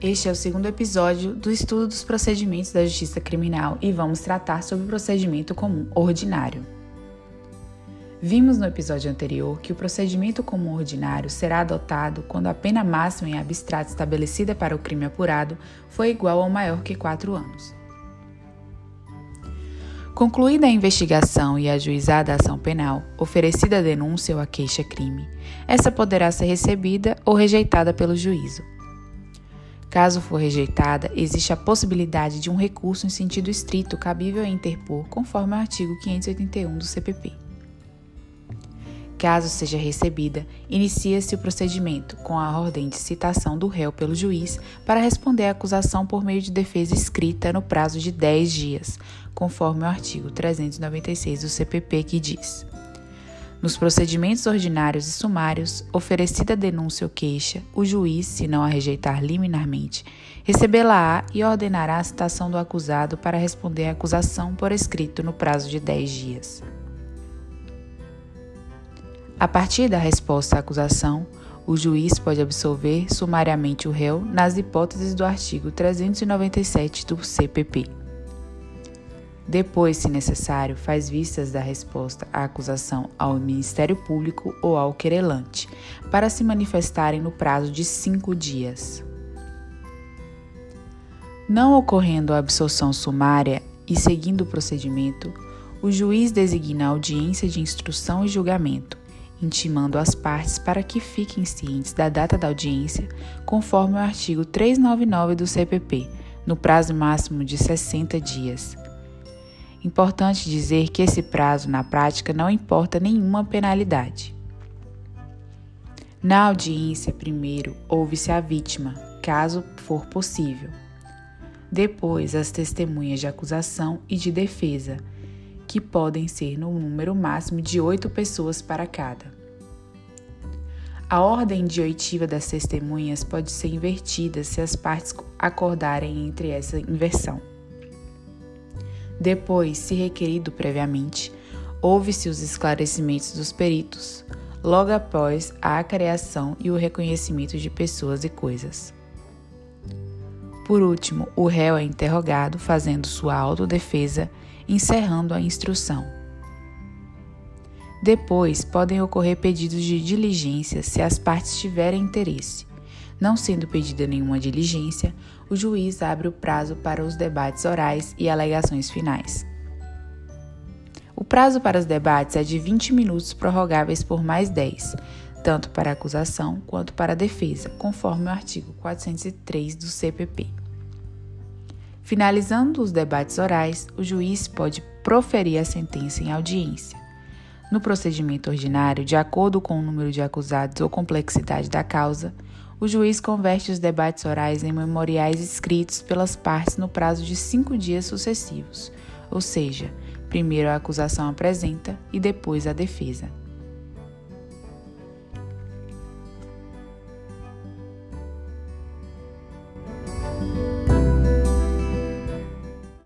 Este é o segundo episódio do estudo dos procedimentos da justiça criminal e vamos tratar sobre o procedimento comum ordinário. Vimos no episódio anterior que o procedimento comum ordinário será adotado quando a pena máxima em abstrato estabelecida para o crime apurado foi igual ou maior que quatro anos. Concluída a investigação e ajuizada a ação penal, oferecida a denúncia ou a queixa-crime, essa poderá ser recebida ou rejeitada pelo juízo. Caso for rejeitada, existe a possibilidade de um recurso em sentido estrito cabível a interpor, conforme o artigo 581 do CPP. Caso seja recebida, inicia-se o procedimento com a ordem de citação do réu pelo juiz para responder à acusação por meio de defesa escrita no prazo de 10 dias, conforme o artigo 396 do CPP que diz: nos procedimentos ordinários e sumários, oferecida a denúncia ou queixa, o juiz, se não a rejeitar liminarmente, recebê-la-á e ordenará a citação do acusado para responder à acusação por escrito no prazo de 10 dias. A partir da resposta à acusação, o juiz pode absolver sumariamente o réu nas hipóteses do artigo 397 do CPP. Depois, se necessário, faz vistas da resposta à acusação ao Ministério Público ou ao querelante, para se manifestarem no prazo de cinco dias. Não ocorrendo a absolução sumária e seguindo o procedimento, o juiz designa audiência de instrução e julgamento, intimando as partes para que fiquem cientes da data da audiência, conforme o artigo 399 do CPP, no prazo máximo de 60 dias Importante dizer que esse prazo, na prática, não importa nenhuma penalidade. Na audiência, primeiro, ouve-se a vítima, caso for possível. Depois, as testemunhas de acusação e de defesa, que podem ser no número máximo de oito pessoas para cada. A ordem de oitiva das testemunhas pode ser invertida se as partes acordarem entre essa inversão. Depois, se requerido previamente, ouve-se os esclarecimentos dos peritos, logo após a criação e o reconhecimento de pessoas e coisas. Por último, o réu é interrogado, fazendo sua autodefesa, encerrando a instrução. Depois, podem ocorrer pedidos de diligência se as partes tiverem interesse. Não sendo pedida nenhuma diligência, o juiz abre o prazo para os debates orais e alegações finais. O prazo para os debates é de 20 minutos prorrogáveis por mais 10, tanto para a acusação quanto para a defesa, conforme o artigo 403 do CPP. Finalizando os debates orais, o juiz pode proferir a sentença em audiência. No procedimento ordinário, de acordo com o número de acusados ou complexidade da causa, o juiz converte os debates orais em memoriais escritos pelas partes no prazo de cinco dias sucessivos, ou seja, primeiro a acusação apresenta e depois a defesa.